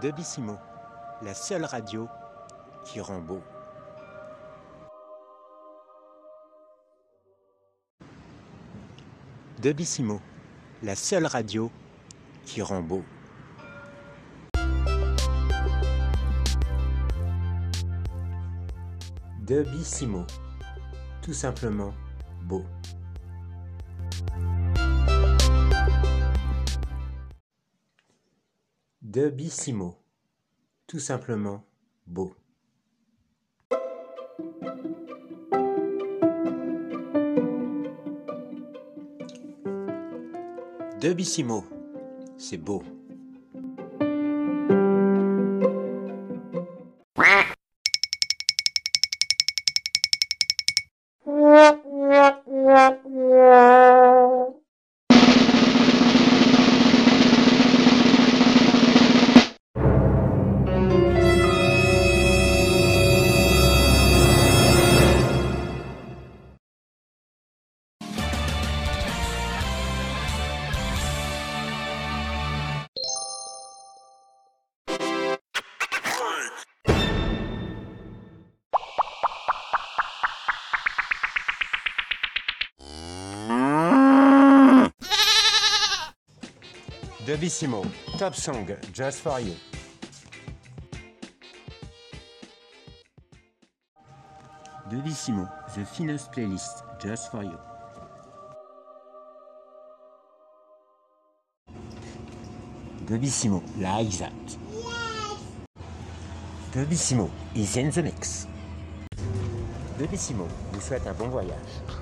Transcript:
Debissimo, la seule radio qui rend beau. Debissimo, la seule radio qui rend beau. Debissimo, tout simplement beau. Debissimo, tout simplement beau. Debissimo, c'est beau. Debissimo, top song, just for you. Debissimo, the finest playlist, just for you. Debissimo, like that. Debissimo is in the mix. Debissimo vous souhaite un bon voyage.